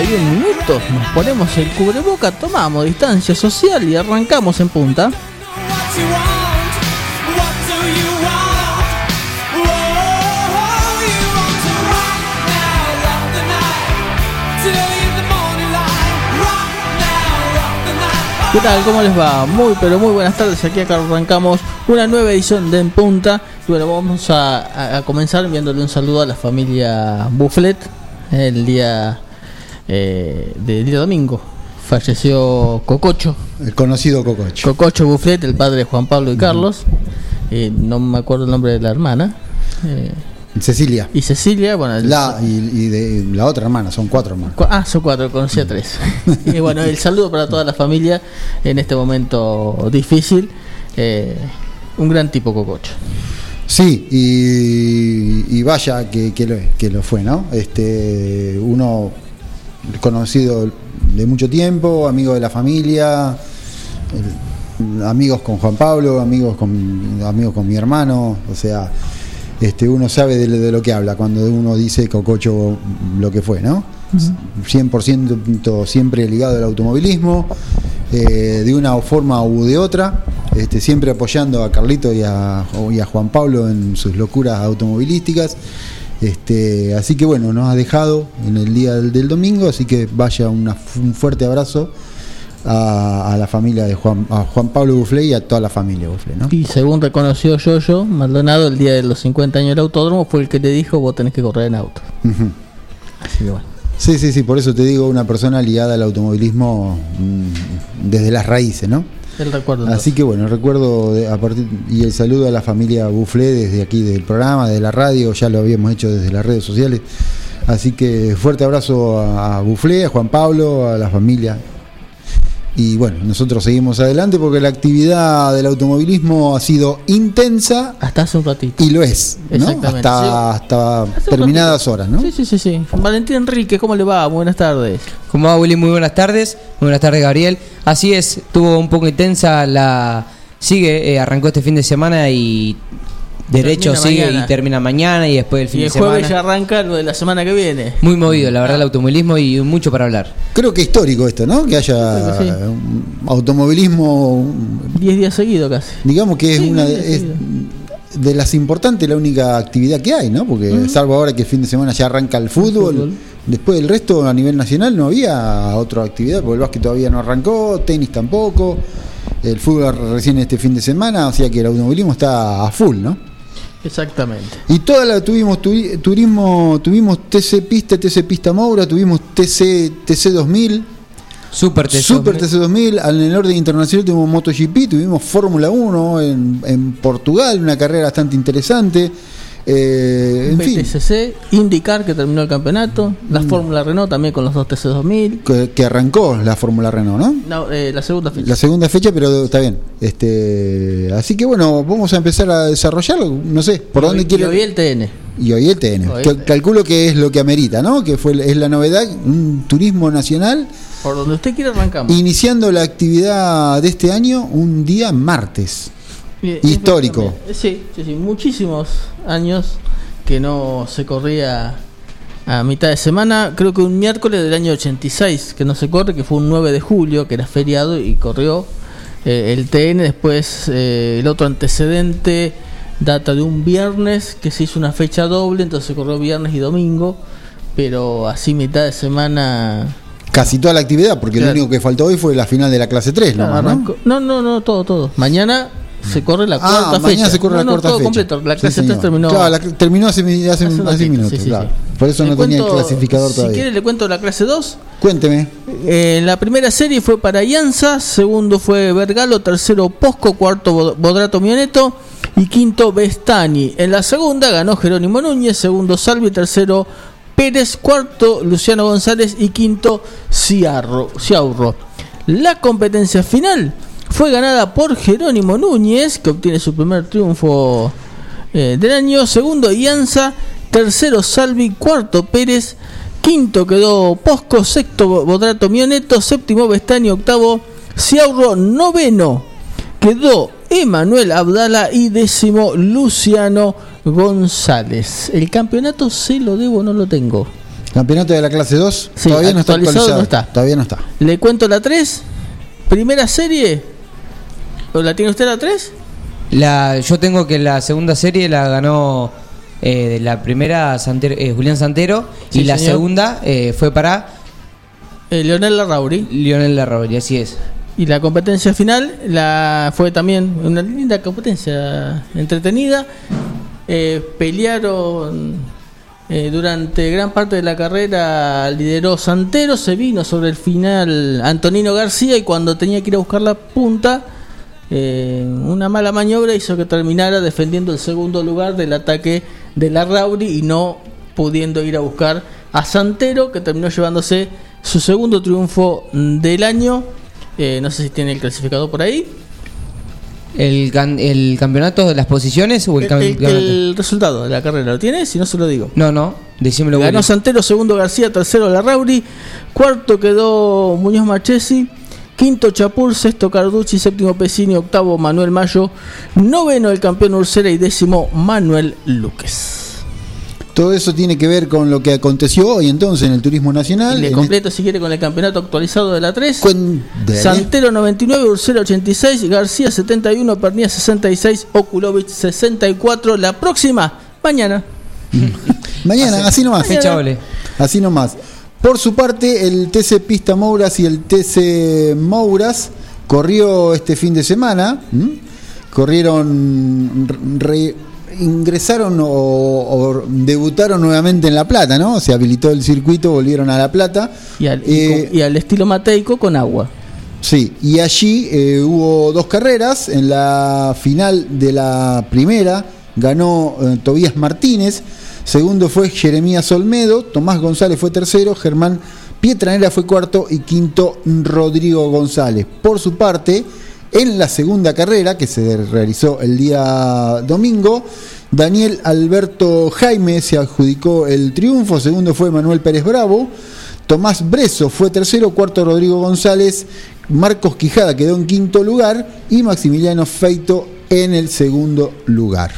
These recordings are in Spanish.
19, 31 minutos. Nos ponemos el cubreboca, tomamos distancia social y arrancamos en punta. ¿Qué tal? ¿Cómo les va? Muy pero muy buenas tardes. Aquí acá arrancamos una nueva edición de En Punta. Y bueno, vamos a comenzar enviándole un saludo a la familia Bufflet. El día eh, del día domingo falleció Cococho. El conocido Cococho. Cococho Bufflet, el padre de Juan Pablo y Carlos. Eh, no me acuerdo el nombre de la hermana. Eh, Cecilia. y Cecilia, bueno, La, y, y de la otra hermana, son cuatro hermanas. Ah, son cuatro, conocí a tres. y bueno, el saludo para toda la familia en este momento difícil. Eh, un gran tipo Cococho. Sí, y, y vaya que, que lo, que lo fue, ¿no? Este, uno conocido de mucho tiempo, amigo de la familia, amigos con Juan Pablo, amigos con, amigos con mi hermano, o sea, este, uno sabe de, de lo que habla cuando uno dice Cococho lo que fue, ¿no? 100% siempre ligado al automovilismo, eh, de una forma u de otra, este, siempre apoyando a Carlito y a, y a Juan Pablo en sus locuras automovilísticas. Este, así que bueno, nos ha dejado en el día del, del domingo, así que vaya una- un fuerte abrazo a, a la familia de Juan, a Juan Pablo Buflé y a toda la familia Buflé, ¿no? Y según reconoció Yoyo, Maldonado, el día de los 50 años del autódromo, fue el que le dijo: Vos tenés que correr en auto. Así que bueno. Sí, sí, sí, por eso te digo, una persona ligada al automovilismo mm, desde las raíces, ¿no? El recuerdo. Así que bueno, recuerdo de- a partir y el saludo a la familia Buflé desde aquí del programa, de la radio, ya lo habíamos hecho desde las redes sociales. Así que fuerte abrazo a, a Buflé, a Juan Pablo, a la familia. Y bueno, nosotros seguimos adelante porque la actividad del automovilismo ha sido intensa Hasta hace un ratito. y lo es, ¿no? Hasta, hasta ratito. horas, ¿no? Sí, sí, sí, sí. Valentín Enrique, ¿cómo le va? Buenas tardes. ¿Cómo va, Willy? Muy buenas tardes. Muy buenas tardes, Gabriel. Así es, tuvo un poco intensa la. Sigue, eh, arrancó este fin de semana y. Derecho Termina sigue mañana. y termina mañana y después el fin Y el de jueves ya semana. arranca lo de la semana que viene. Muy movido, la verdad, el automovilismo y mucho para hablar. Creo que histórico esto, ¿no? Que haya que sí. automovilismo, un- 10 días seguidos casi. digamos que es Sí, una es de las importantes la única actividad que hay, ¿no? Porque salvo ahora que el fin de semana ya arranca el fútbol, fútbol. después del resto a nivel nacional no había otra actividad, porque el básquet todavía no arrancó, tenis tampoco, el fútbol recién este fin de semana, o sea que el automovilismo está a full, ¿no? Exactamente. Y toda la tuvimos turi- turismo, tuvimos TC Pista, TC Pista Moura, tuvimos TC TC 2000, Super TC. Super TC 2000, en el orden internacional tuvimos MotoGP, tuvimos Fórmula 1 en, en Portugal, una carrera bastante interesante. Eh, en fin, BTCC, IndyCar que terminó el campeonato, la Mm. Fórmula Renault también con los dos TC2000. que, que arrancó la Fórmula Renault, ¿no? No, eh, la segunda fecha. La segunda fecha, pero está bien. Este, así que bueno, vamos a empezar a desarrollarlo. No sé, ¿por Y dónde quiere? y hoy el TN. Y hoy el TN. Hoy Que- el TN. calculo que es lo que amerita, ¿no? Que fue es la novedad, un turismo nacional Por donde usted quiera arrancamos. iniciando la actividad de este año un día martes. Histórico. Sí, sí, sí, muchísimos años que no se corría a mitad de semana. Creo que un miércoles del año 86 que no se corre, que fue un 9 de julio, que era feriado y corrió eh, el TN. Después eh, el otro antecedente data de un viernes que se hizo una fecha doble, entonces se corrió viernes y domingo. Pero así mitad de semana Casi toda la actividad, porque Claro. lo único que faltó hoy fue la final de la clase 3, Claro, nomás, ¿no? no, no, no, todo, todo. Mañana se corre la Ah, cuarta fecha. mañana se corre No, la no, cuarta todo fecha. completo. La Sí, clase 3 señor. terminó. Claro, la- terminó hace, hace, hace ratito, minutos, sí, sí, claro. sí. Por eso Le no tenía el cuento- clasificador Si todavía. quiere le cuento la clase 2. Cuénteme. Eh, la primera serie fue para Ianza, segundo fue Vergalo, tercero Posco, cuarto Bod- Bodrato Mioneto y quinto Bestani. En la segunda ganó Jerónimo Núñez, segundo Salvi, tercero Pérez, cuarto Luciano González y quinto Ciarro, Ciaurro. La competencia final fue ganada por Jerónimo Núñez, que obtiene su primer triunfo eh, del año. Segundo, Ianza. Tercero, Salvi. Cuarto, Pérez. Quinto quedó Posco. Sexto, Bodrato Mioneto. Séptimo, Bestani. Octavo, Ciaurro. Noveno quedó Emanuel Abdala. Y décimo, Luciano González. El campeonato se lo debo, no lo tengo. Campeonato de la clase 2 Sí, todavía no está actualizado actualizado. no está. Todavía no está. Le cuento la 3. Primera serie. ¿O la tiene usted la 3? La, yo tengo que la segunda serie la ganó eh, de la primera Santero- eh, Julián Santero Sí, y la señor. segunda eh, fue para Leonel Larrauri. Lionel Larrauri, así es. Y la competencia final la fue también una linda competencia entretenida. Pelearon durante gran parte de la carrera, lideró Santero, se vino sobre el final Antonino García y cuando tenía que ir a buscar la punta, eh, una mala maniobra hizo que terminara defendiendo el segundo lugar del ataque de la Rauri y no pudiendo ir a buscar a Santero, que terminó llevándose su segundo triunfo del año. Eh, no sé si tiene el clasificado por ahí. El, can- el campeonato de las posiciones o el, El, campeonato. el resultado de la carrera lo tiene, si no se lo digo. No, no, decímelo Ganó. Santero, segundo García, tercero Larrauri, cuarto quedó Muñoz Marchesi, quinto Chapur, sexto Carducci, séptimo Pesini, octavo Manuel Mayo, noveno el campeón Ursera y décimo Manuel Luques. Todo eso tiene que ver con lo que aconteció hoy entonces en el turismo Y nacional. le En completo si quiere con el campeonato actualizado de la 3. Cuen- dale. Santero 99, Ursera 86, García 71, Pernía 66, Okulovic 64. La próxima, mañana. Mañana, así nomás. Ole. Así nomás. Por su parte, el TC Pista Mouras y el TC Mouras corrió este fin de semana. ¿m? Corrieron, re- ingresaron o, o debutaron nuevamente en La Plata, ¿no? Se habilitó el circuito, volvieron a La Plata. Y al, y Eh, con- y al estilo mateico con agua. Sí, y allí eh, hubo dos carreras. En la final de la primera ganó eh, Tobías Martínez, segundo fue Jeremías Olmedo, Tomás González fue tercero, Germán Pietranera fue cuarto y quinto Rodrigo González. Por su parte, en la segunda carrera, que se realizó el día domingo, Daniel Alberto Jaime se adjudicó el triunfo, segundo fue Manuel Pérez Bravo, Tomás Breso fue tercero, cuarto Rodrigo González, Marcos Quijada quedó en quinto lugar y Maximiliano Feito en el segundo lugar.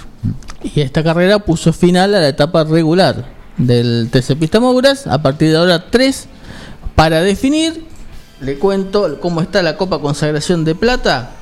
Y esta carrera puso final a la etapa regular del TC Pista Mouras. A partir de ahora, tres para definir. Le cuento cómo está la Copa Consagración de Plata.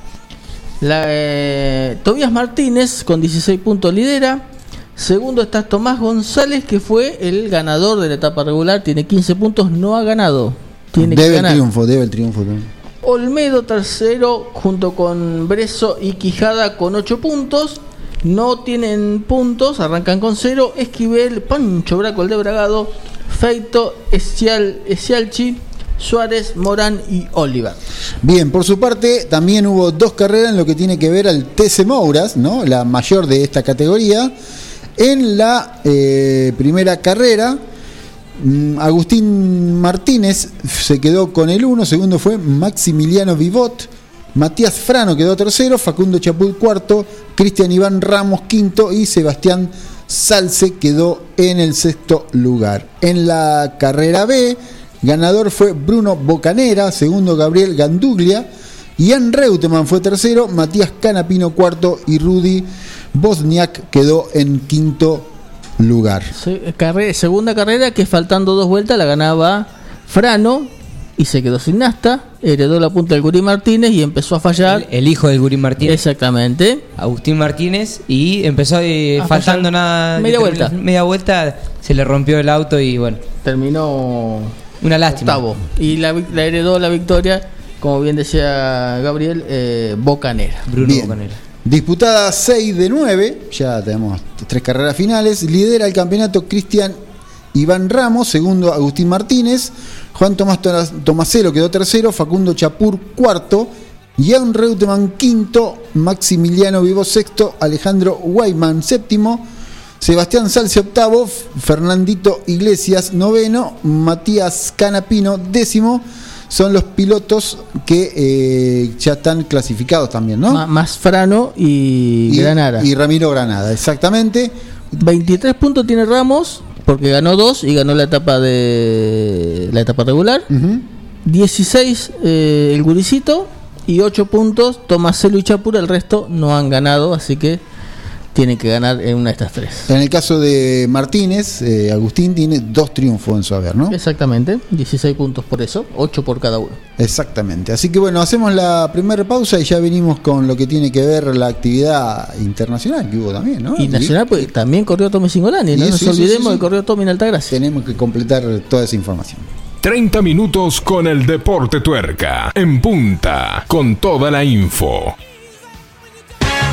La, eh, Tobías Martínez con 16 puntos lidera. Segundo está Tomás González, que fue el ganador de la etapa regular. Tiene 15 puntos, no ha ganado. Tiene que debe el ganar. triunfo, debe el triunfo también. Olmedo tercero junto con Breso y Quijada con 8 puntos. No tienen puntos, arrancan con 0. Esquivel, Pancho Braco el de Bragado, Feito, Esial, Esialchi, Suárez, Morán y Oliver. Bien, por su parte, también hubo dos carreras en lo que tiene que ver al TC Mouras, ¿no? la mayor de esta categoría. En la eh, primera carrera, mm, Agustín Martínez se quedó con el 1, segundo fue Maximiliano Vivot, Matías Frano quedó tercero, Facundo Chapul cuarto, Cristian Iván Ramos quinto y Sebastián Salce quedó en el sexto lugar. En la carrera B, ganador fue Bruno Bocanera, segundo Gabriel Ganduglia, Ian Reutemann fue tercero, Matías Canapino cuarto y Rudy Bosniak quedó en quinto lugar. Segunda carrera que faltando dos vueltas la ganaba Frano y se quedó sin nasta. Heredó la punta del Guri Martínez y empezó a fallar. El, el hijo del Gurín Martínez, Exactamente. Agustín Martínez, y empezó eh, A faltando nada. media vuelta. Media vuelta, se le rompió el auto y bueno, Terminó una lástima. octavo. Y la, heredó la victoria, como bien decía Gabriel, eh, Bocanera. Bruno Bien. Bocanera. Disputada 6 de 9, ya tenemos tres carreras finales. Lidera el campeonato Cristian Iván Ramos, segundo Agustín Martínez, Juan Tomás Tomaselo quedó tercero, Facundo Chapur cuarto, Jan Reutemann quinto, Maximiliano Vivo sexto, Alejandro Guayman séptimo, Sebastián Salce octavo, Fernandito Iglesias noveno, Matías Canapino décimo. Son los pilotos que eh, ya están clasificados también, ¿no? Más Frano y, y, Granara. y Ramiro Granada, exactamente. 23 puntos tiene Ramos, porque ganó dos y ganó la etapa de la etapa regular. Ujú. 16 eh, el Guricito y 8 puntos Tomaselo y Chapur, el resto no han ganado, así que tienen que ganar en una de estas tres. En el caso de Martínez, eh, Agustín tiene dos triunfos en su haber, ¿no? Exactamente, 16 puntos por eso, 8 por cada uno. Exactamente. Así que bueno, hacemos la primera pausa y ya venimos con lo que tiene que ver la actividad internacional que hubo también, ¿no? Y nacional, pues también corrió Tommy Singolani, no Y nos sí, olvidemos sí, sí. que corrió Tommy en Altagracia. Tenemos que completar toda esa información. 30 minutos con el Deporte Tuerca. En punta. Con toda la info.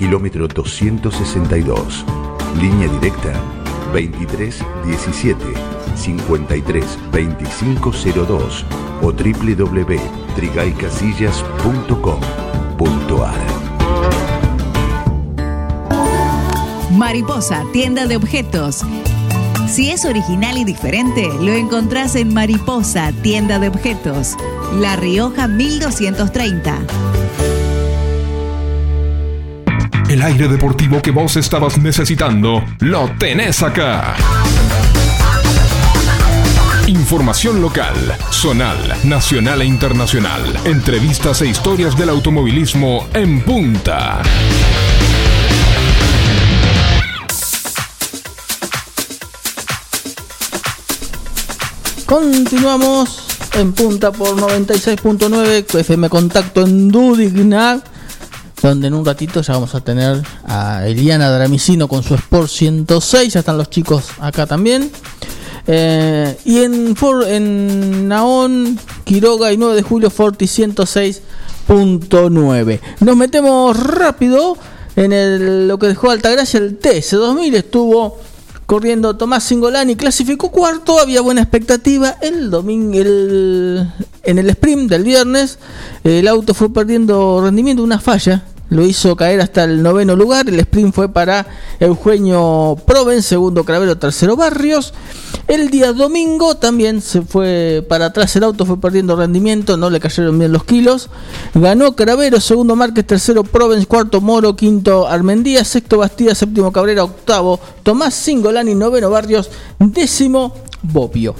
kilómetro 262. Línea directa 2317 53 2502 o www.trigaycasillas.com.ar Mariposa, tienda de objetos. Si es original y diferente, lo encontrás en Mariposa, tienda de objetos. La Rioja 1230. El aire deportivo que vos estabas necesitando, lo tenés acá. Información local, zonal, nacional e internacional. Entrevistas e historias del automovilismo en punta. Continuamos en punta por 96.9 FM Contacto en Dudignac, donde en un ratito ya vamos a tener a Eliana Dramicino con su Sport 106, ya están los chicos acá también. Eh, y en, For- en Naón, Quiroga y 9 de julio, Forti 106.9. Nos metemos rápido en lo que dejó Altagracia, el TC2000 estuvo corriendo Tomás Singolani, clasificó cuarto, había buena expectativa. El domingo, el, en el sprint del viernes, el auto fue perdiendo rendimiento, una falla lo hizo caer hasta el noveno lugar. El sprint fue para Eugenio Proven, segundo Cravero, tercero Barrios. El día domingo también se fue para atrás el auto, fue perdiendo rendimiento, no le cayeron bien los kilos. Ganó Cravero, segundo Márquez, tercero Provence, cuarto Moro, quinto Armendía, sexto Bastida, séptimo Cabrera, octavo Tomás Singolani, noveno Barrios, décimo Bobbio.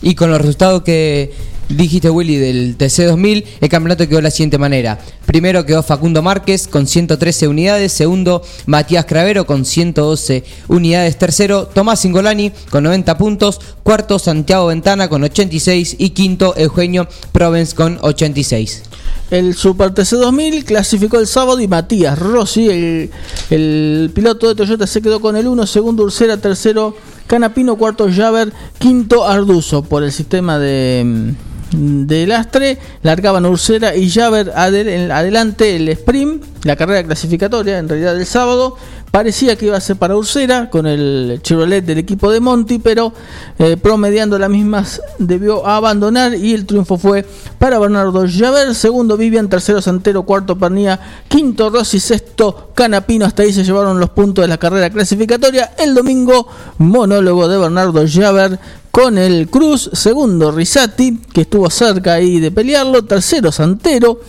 Y con los resultados que dijiste, Willy, del TC2000, el campeonato quedó de la siguiente manera. Primero quedó Facundo Márquez con 113 unidades. Segundo, Matías Cravero con 112 unidades. Tercero, Tomás Singolani con 90 puntos. Cuarto, Santiago Ventana con 86. Y quinto, Eugenio Provence con 86. El Super TC 2000 clasificó el sábado y Matías Rossi, el, el piloto de Toyota, se quedó con el 1, segundo Ursera, tercero Canapino, cuarto Javer, quinto Arduzo por el sistema de, de lastre. Largaban Ursera y Javer adel- adelante el sprint, la carrera clasificatoria en realidad del sábado. Parecía que iba a ser para Ursera con el Chevrolet del equipo de Monty, pero eh, promediando las mismas debió abandonar y el triunfo fue para Bernardo Javer, segundo Vivian, tercero Santero, cuarto Pernía, quinto Rossi, sexto Canapino, hasta ahí se llevaron los puntos de la carrera clasificatoria. El domingo, monólogo de Bernardo Javer con el Cruz, segundo Risati, que estuvo cerca ahí de pelearlo, tercero Santero,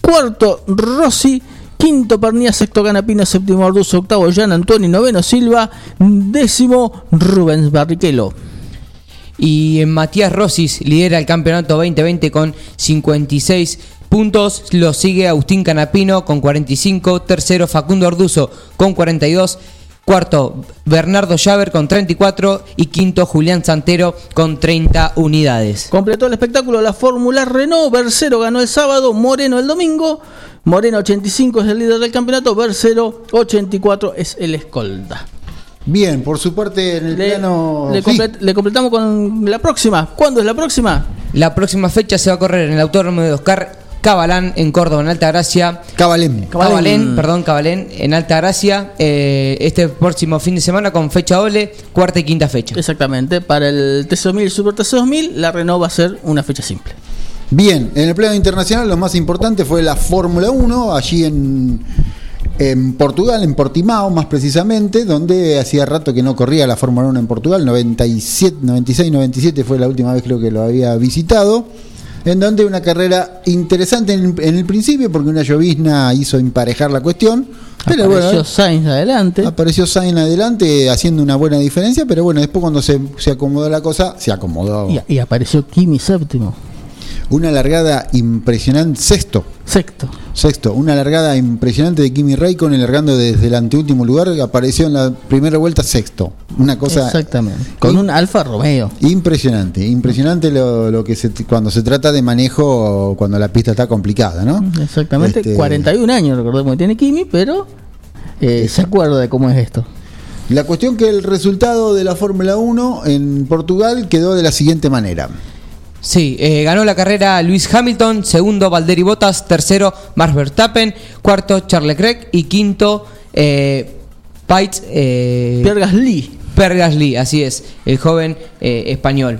cuarto Rossi, quinto Pernía, sexto Canapino, séptimo Arduzo, octavo Jan Antoni, noveno Silva, décimo Rubens Barrichello. Y Matías Rosis lidera el campeonato 2020 con 56 puntos. Lo sigue Agustín Canapino con 45. Tercero Facundo Orduzo con 42. Cuarto Bernardo Llaver con 34. Y quinto Julián Santero con 30 unidades. Completó el espectáculo la Fórmula Renault. Bersero ganó el sábado, Moreno el domingo. Moreno 85 es el líder del campeonato, Bersero 84 es el escolta. Bien, por su parte en el Le, plano. le sí. le completamos con la próxima. ¿Cuándo es la próxima? La próxima fecha se va a correr en el Autódromo de Oscar Cabalán en Córdoba, en Alta Gracia. Cabalén. Cabalén, perdón, Cabalén, en Alta Gracia. eh, este próximo fin de semana con fecha doble, cuarta y quinta fecha. Exactamente, para el TC2000 y Super TC2000, la Renault va a ser una fecha simple. Bien, en el plano internacional lo más importante fue la Fórmula 1, allí en, en Portugal, en Portimao más precisamente, donde hacía rato que no corría la Fórmula 1 en Portugal, 97, 96, 97 fue la última vez creo que lo había visitado, en donde una carrera interesante en, en el principio, porque una llovizna hizo emparejar la cuestión, pero Apareció bueno, Sainz adelante. apareció Sainz adelante haciendo una buena diferencia, pero bueno, después cuando se, se acomodó la cosa, se acomodó. Y, y apareció Kimi séptimo. Una largada impresionante, sexto. Sexto. Sexto, una largada impresionante de Kimi Raikkonen largando desde el anteúltimo lugar, apareció en la primera vuelta sexto. Una cosa Exactamente. Con un Alfa Romeo. impresionante, impresionante lo, lo que se, cuando se trata de manejo cuando la pista está complicada, ¿no? Exactamente. Este, 41 años, recordemos que tiene Kimi, pero eh, se acuerda de cómo es esto. La cuestión que el resultado de la Fórmula 1 en Portugal quedó de la siguiente manera. Sí, eh, ganó la carrera Luis Hamilton, segundo Valtteri Bottas, tercero Max Verstappen, cuarto Charles Leclerc y quinto eh, Pites, eh, Pierre Gasly. Pierre Gasly, así es, el joven eh, español.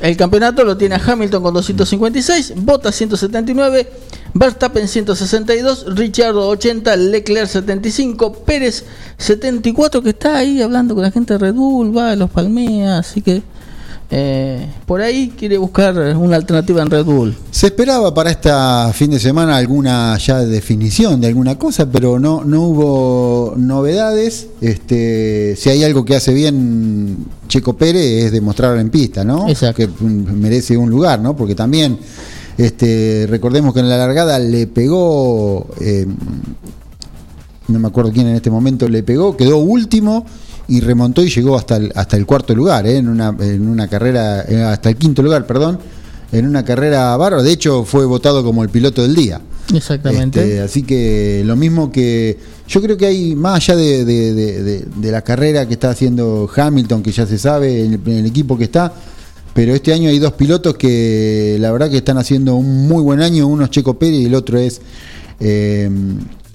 El campeonato lo tiene a Hamilton con 256, Bottas 179, Verstappen 162, Richardo 80, Leclerc 75, Pérez 74, que está ahí hablando con la gente de Red Bull, va, los palmea, así que eh, por ahí quiere buscar una alternativa en Red Bull. Se esperaba para esta fin de semana alguna ya definición de alguna cosa, pero no, no hubo novedades. Este, si hay algo que hace bien Checo Pérez es demostrar en pista, ¿no? Exacto. Que merece un lugar, ¿no? Porque también este, recordemos que en la largada le pegó, eh, no me acuerdo quién en este momento le pegó, quedó último y remontó y llegó hasta el, hasta el cuarto lugar, ¿eh? en, una, en una carrera, eh, hasta el quinto lugar, perdón, en una carrera bárbara. De hecho, fue votado como el piloto del día. Exactamente. Este, así que lo mismo que. Yo creo que hay, más allá de, de- de- de- de la carrera que está haciendo Hamilton, que ya se sabe, en el, en el equipo que está, pero este año hay dos pilotos que la verdad que están haciendo un muy buen año. Uno es Checo Pérez y el otro es eh,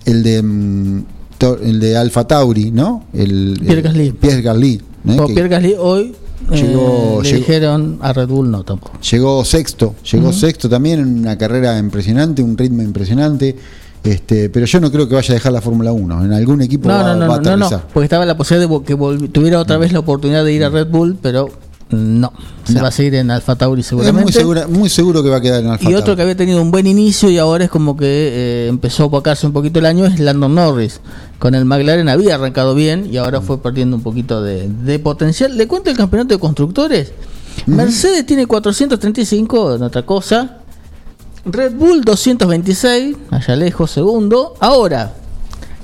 el de. Mm, El de Alfa Tauri, ¿no? El, Pierre Gasly. Pierre Gasly. ¿eh? Que- Pierre Gasly hoy Llegó, Eh, le llegó, dijeron a Red Bull no tampoco. llegó sexto, llegó sexto también, en una carrera impresionante, un ritmo impresionante. Este, pero yo no creo que vaya a dejar la Fórmula 1. En algún equipo No, va, no, no, va a no, no, porque estaba la posibilidad de que tuviera otra vez la oportunidad de ir a Red Bull, pero no, se No. va a seguir en Alfa Tauri Es seguramente. muy, segura- muy seguro que va a quedar en Alfa y otro Tauri. que había tenido un buen inicio y ahora es como que eh, empezó a opacarse un poquito el año es Landon Norris. Con el McLaren había arrancado bien y ahora fue perdiendo un poquito de, de potencial. Le cuento el campeonato de constructores. Mercedes tiene 435 en otra cosa. Red Bull 226, allá lejos, segundo. Ahora,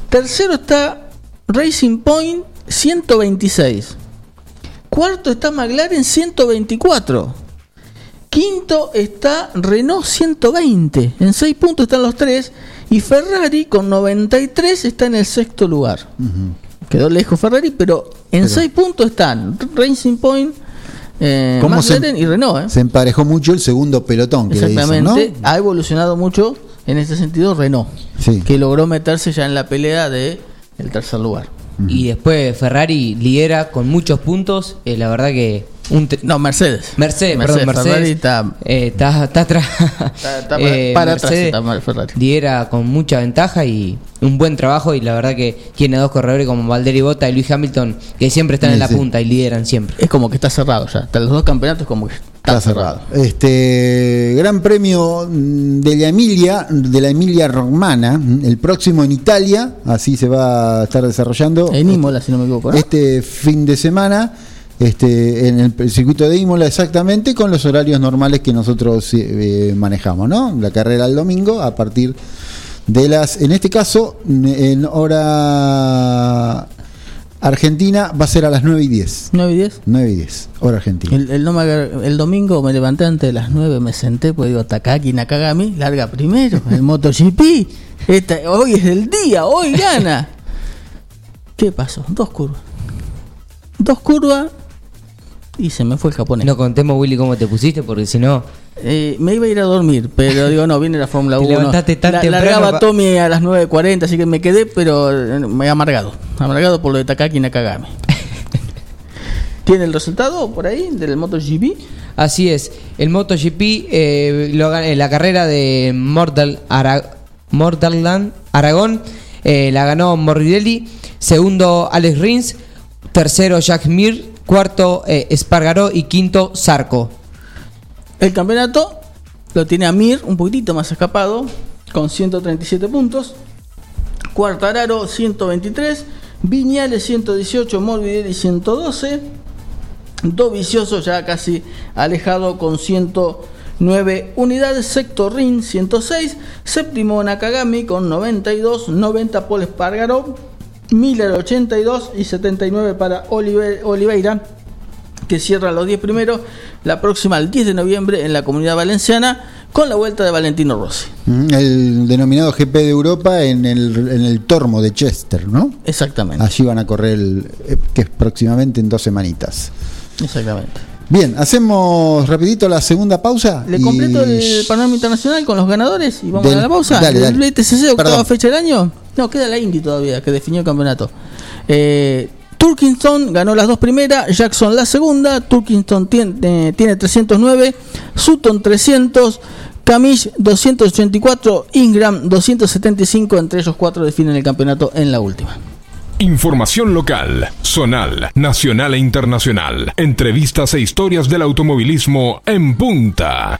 tercero está Racing Point 126. Cuarto está McLaren 124. Quinto está Renault 120. En 6 puntos están los tres. Y Ferrari con 93 está en el sexto lugar. Quedó lejos Ferrari, pero en 6 puntos están Racing Point, eh, ¿Cómo se- McLaren y Renault. ¿eh? Se emparejó mucho el segundo pelotón que le dicen, Exactamente. ¿no? Ha evolucionado mucho en este sentido Renault. Sí. Que logró meterse ya en la pelea de el tercer lugar. Y después Ferrari lidera con muchos puntos. eh, la verdad que. Un No, Mercedes. Mercedes, Mercedes, perdón, Ferrari Mercedes. está- eh, está, está atrás. Está- está Eh, para atrás Mercedes está mal Ferrari. lidera con mucha ventaja y un buen trabajo. Y la verdad que tiene dos corredores como Valtteri Bota y Luis Hamilton que siempre están Sí, en la sí. punta y lideran siempre. Es como que está cerrado ya. Hasta los dos campeonatos como que está, Está cerrado. cerrado. Este Gran Premio de la Emilia, de la Emilia Romana, el próximo en Italia, así se va a estar desarrollando. En Imola, si no me equivoco. ¿no? Este fin de semana, este, en el circuito de Imola exactamente, con los horarios normales que nosotros eh, manejamos, ¿no? La carrera el domingo a partir de las, en este caso, en hora argentina va a ser a las 9 y 10. 9 y 10. 9 y 10, hora argentina. El, el domingo me levanté antes de las 9, me senté, pues digo, Takaki Nakagami, larga primero, el MotoGP. Esta, hoy es el día, hoy gana. ¿Qué pasó? Dos curvas. Dos curvas y se me fue el japonés. No contemos, Willy, cómo te pusiste, porque si no. Eh, me iba a ir a dormir, pero digo, no, viene la Fórmula Te 1. levantaste tan La- temprano largaba pa- Tommy a las 9.40, así que me quedé, pero eh, me he amargado. Amargado por lo de Takaki Nakagami. ¿Tiene el resultado por ahí del MotoGP? Así es, el MotoGP, eh, lo eh, la carrera de Mortal, Ara- Mortalland, Aragón, eh, la ganó Morbidelli, segundo Alex Rins, tercero Jack Mir, cuarto eh, Espargaró y quinto Zarco. El campeonato lo tiene Amir, un poquitito más escapado, con 137 puntos. Cuartararo 123, Viñales 118, Morbidelli 112. Dovicioso ya casi alejado con 109 unidades. Sexto Rin 106. Séptimo Nakagami con 92. 90 Paul Espargaró. Miller 82 y 79 para Olive- Oliveira que cierra los 10 primeros la próxima el 10 de noviembre en la comunidad valenciana con la vuelta de Valentino Rossi. Mm, El denominado GP de Europa en el, en el Tormo de Chester, ¿no? Exactamente. Allí van a correr, el, eh, que es próximamente en dos semanitas. Exactamente. Bien, hacemos rapidito la segunda pausa. Le y- completo el panorama internacional con los ganadores y vamos Del- a la pausa. dale, ¿El dale. BTCC, octava Perdón. fecha del año? No, queda la Indy todavía, que definió el campeonato. Eh, Turkington ganó las dos primeras, Jackson la segunda, Turkington tiene, eh, tiene 309, Sutton 300, Camish 284, Ingram 275, entre ellos cuatro definen el campeonato en la última. Información local, zonal, nacional e internacional. Entrevistas e historias del automovilismo en punta.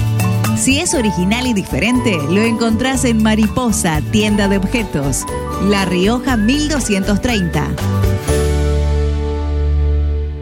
Si es original y diferente, lo encontrás en Mariposa, tienda de objetos. La Rioja 1230.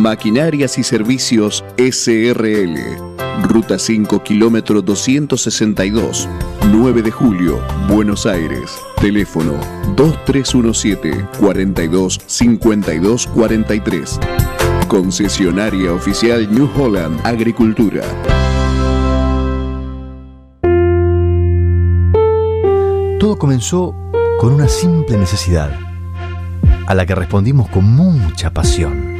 Maquinarias y Servicios SRL. Ruta 5, kilómetro 262, 9 de julio, Buenos Aires. Teléfono 2317 42 52 43. Concesionaria oficial New Holland Agricultura. Todo comenzó con una simple necesidad, a la que respondimos con mucha pasión,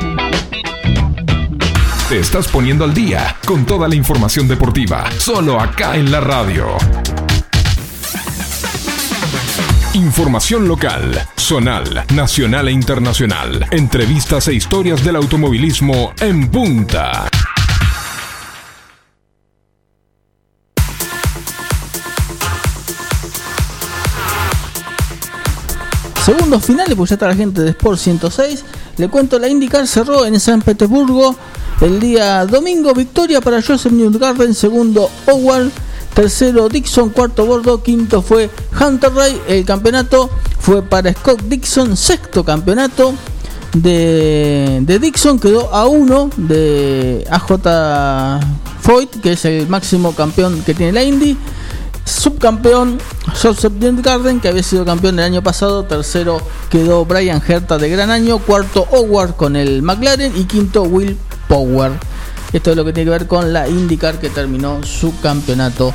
Te estás poniendo al día con toda la información deportiva, solo acá en la radio. Información local, zonal, nacional e internacional. Entrevistas e historias del automovilismo en punta. Segundos finales, pues ya está la gente de Sport 106. Le cuento, la IndyCar cerró en San Petersburgo el día domingo. Victoria para Joseph Newgarden, segundo Howard, tercero Dixon, cuarto Bordo, quinto fue Hunter Ray. El campeonato fue para Scott Dixon, sexto campeonato de, de Dixon, quedó a uno de AJ Foyt, que es el máximo campeón que tiene la Indy subcampeón Joseph Garden, que había sido campeón el año pasado. Tercero quedó Brian Herta de gran año. Cuarto Howard con el McLaren. Y quinto Will Power. Esto es lo que tiene que ver con la IndyCar que terminó su campeonato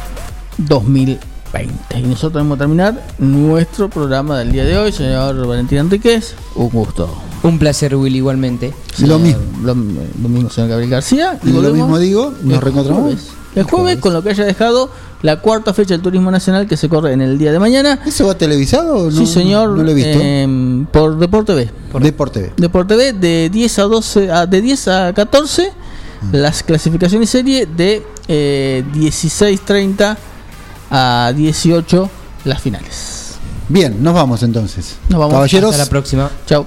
2020. Y nosotros vamos a terminar nuestro programa del día de hoy, señor Valentín Enríquez. Un gusto. Un placer, Will, igualmente. Lo mismo. Lo, lo mismo, señor Gabriel García. Y lo mismo digo, nos reencontramos. El jueves, con lo que haya dejado la cuarta fecha del Turismo Nacional que se corre en el día de mañana. ¿Eso va televisado o no? sí, señor. No lo he visto. eh, por Deporte B. Deporte B. Deporte B de 10 a 12, a, de 10 a 14, Mm. las clasificaciones serie de eh, 16.30 a 18 las finales. Bien, nos vamos entonces. Nos vamos. Caballeros. Hasta la próxima. Chao.